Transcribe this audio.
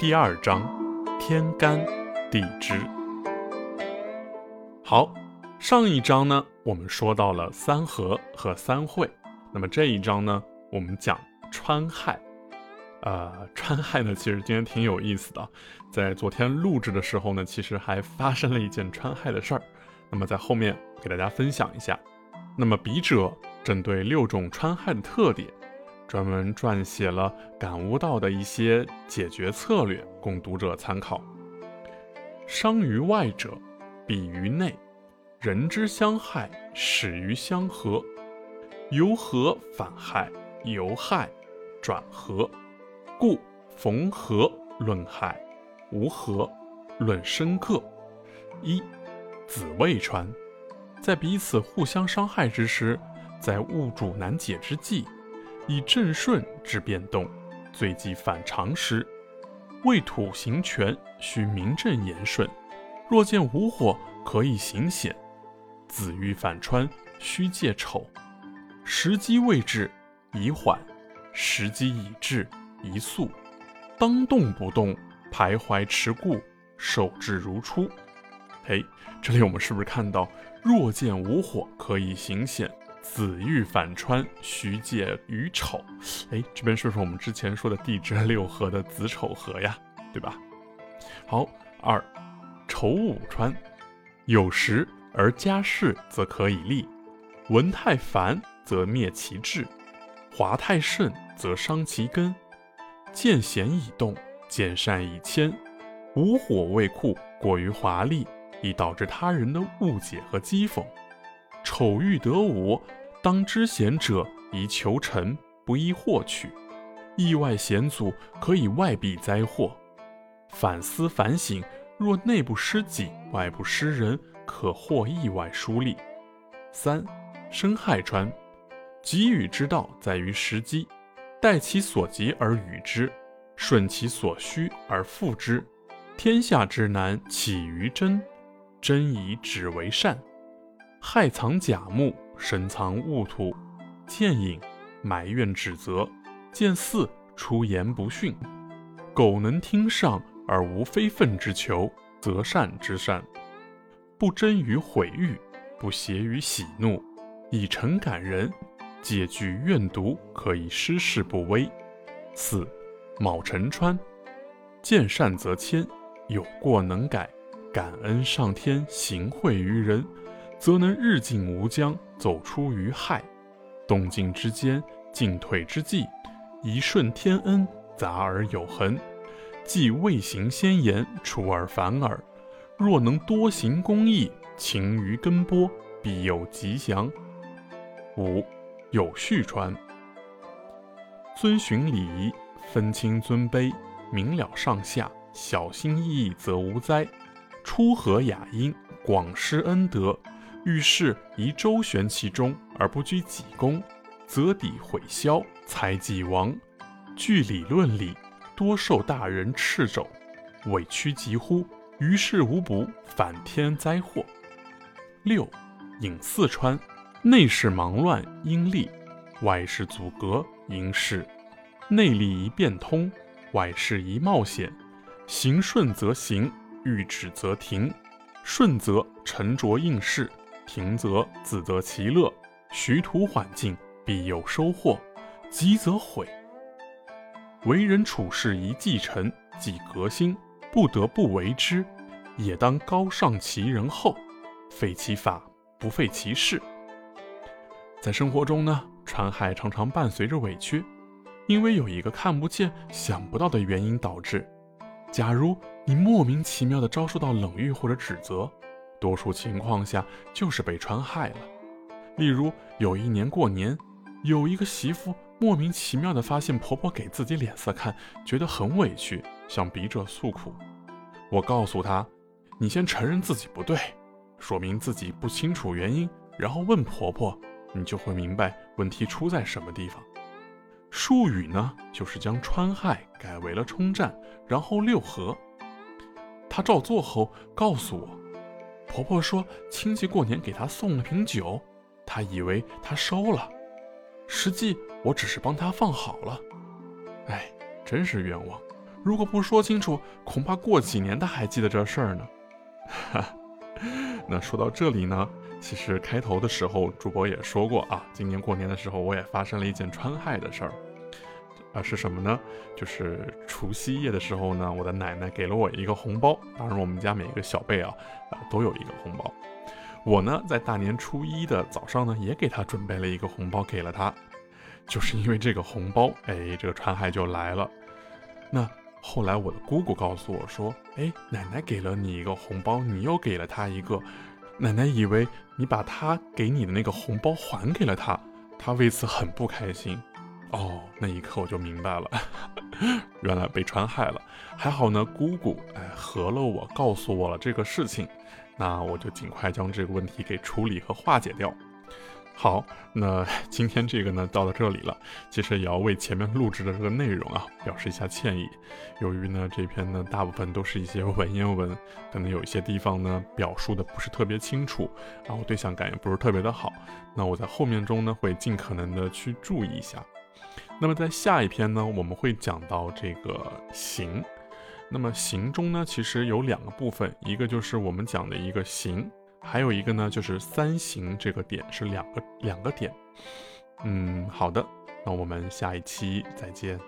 第二章，天干地支。好，上一章呢，我们说到了三合和三会，那么这一章呢，我们讲川亥。呃，川亥呢，其实今天挺有意思的，在昨天录制的时候呢，其实还发生了一件川亥的事儿。那么在后面给大家分享一下。那么笔者针对六种川害的特点，专门撰写了感悟到的一些解决策略，供读者参考。伤于外者，比于内；人之相害，始于相合。由合反害，由害转合。故逢合论害，无合论深刻。一子未穿，在彼此互相伤害之时，在物主难解之际，以正顺之变动，最忌反常时。未土行权，须名正言顺。若见无火，可以行险。子欲反穿，须借丑。时机未至，宜缓；时机已至。宜速，当动不动，徘徊持固，守志如初。哎，这里我们是不是看到若见无火可以行险，子欲反穿须戒于丑？哎，这边是不是我们之前说的地支六合的子丑合呀？对吧？好，二丑午穿，有时而加势，则可以立；文太繁，则灭其志；华太盛，则伤其根。见贤以动，见善以迁，无火未库，过于华丽，易导致他人的误解和讥讽。丑欲得午，当知贤者宜求成，不宜获取。意外险阻，可以外避灾祸。反思反省，若内部失己，外部失人，可获意外殊利。三生亥穿，给予之道在于时机。待其所急而与之，顺其所需而复之。天下之难起于真，真以止为善。害藏甲木，深藏戊土。见隐埋怨指责，见四出言不逊。苟能听上而无非分之求，则善之善。不争于毁誉，不谐于喜怒，以诚感人。借据怨毒，可以失事不危。四，卯辰穿，见善则谦，有过能改，感恩上天行惠于人，则能日进无疆，走出于害。动静之间，进退之际，一顺天恩，杂而有恒。既未行先言，出尔反尔。若能多行公义，勤于根播，必有吉祥。五。有序传，遵循礼仪，分清尊卑，明了上下，小心翼翼，则无灾。出和雅音，广施恩德，遇事宜周旋其中，而不居己功，则底毁消，财既亡。据理论理，多受大人斥肘，委屈疾呼，于事无补，反添灾祸。六，引四川。内事忙乱，应利；外事阻隔，应事。内力宜变通，外事宜冒险。行顺则行，欲止则停。顺则沉着应试，停则自得其乐。徐图缓进，必有收获；急则毁。为人处事宜继承，即革新，不得不为之。也当高尚其人后，废其法，不废其事。在生活中呢，川亥常常伴随着委屈，因为有一个看不见、想不到的原因导致。假如你莫名其妙的遭受到冷遇或者指责，多数情况下就是被川害了。例如，有一年过年，有一个媳妇莫名其妙的发现婆婆给自己脸色看，觉得很委屈，向笔者诉苦。我告诉她：“你先承认自己不对，说明自己不清楚原因，然后问婆婆。”你就会明白问题出在什么地方。术语呢，就是将川害改为了冲战，然后六合。他照做后告诉我，婆婆说亲戚过年给她送了瓶酒，她以为她收了。实际我只是帮她放好了。哎，真是冤枉！如果不说清楚，恐怕过几年他还记得这事儿呢。哈，那说到这里呢，其实开头的时候主播也说过啊，今年过年的时候我也发生了一件川害的事儿。啊，是什么呢？就是除夕夜的时候呢，我的奶奶给了我一个红包。当然，我们家每一个小辈啊，啊，都有一个红包。我呢，在大年初一的早上呢，也给她准备了一个红包，给了她。就是因为这个红包，哎，这个传海就来了。那后来我的姑姑告诉我说，哎，奶奶给了你一个红包，你又给了她一个。奶奶以为你把她给你的那个红包还给了她，她为此很不开心。哦，那一刻我就明白了，原来被传害了。还好呢，姑姑哎和了我，告诉我了这个事情，那我就尽快将这个问题给处理和化解掉。好，那 今天这个呢，到了这里了。其实也要为前面录制的这个内容啊，表示一下歉意。由于呢，这篇呢大部分都是一些文言文，可能有一些地方呢表述的不是特别清楚，然后对象感也不是特别的好。那我在后面中呢，会尽可能的去注意一下。那么在下一篇呢，我们会讲到这个形。那么形中呢，其实有两个部分，一个就是我们讲的一个形。还有一个呢，就是三形这个点是两个两个点，嗯，好的，那我们下一期再见。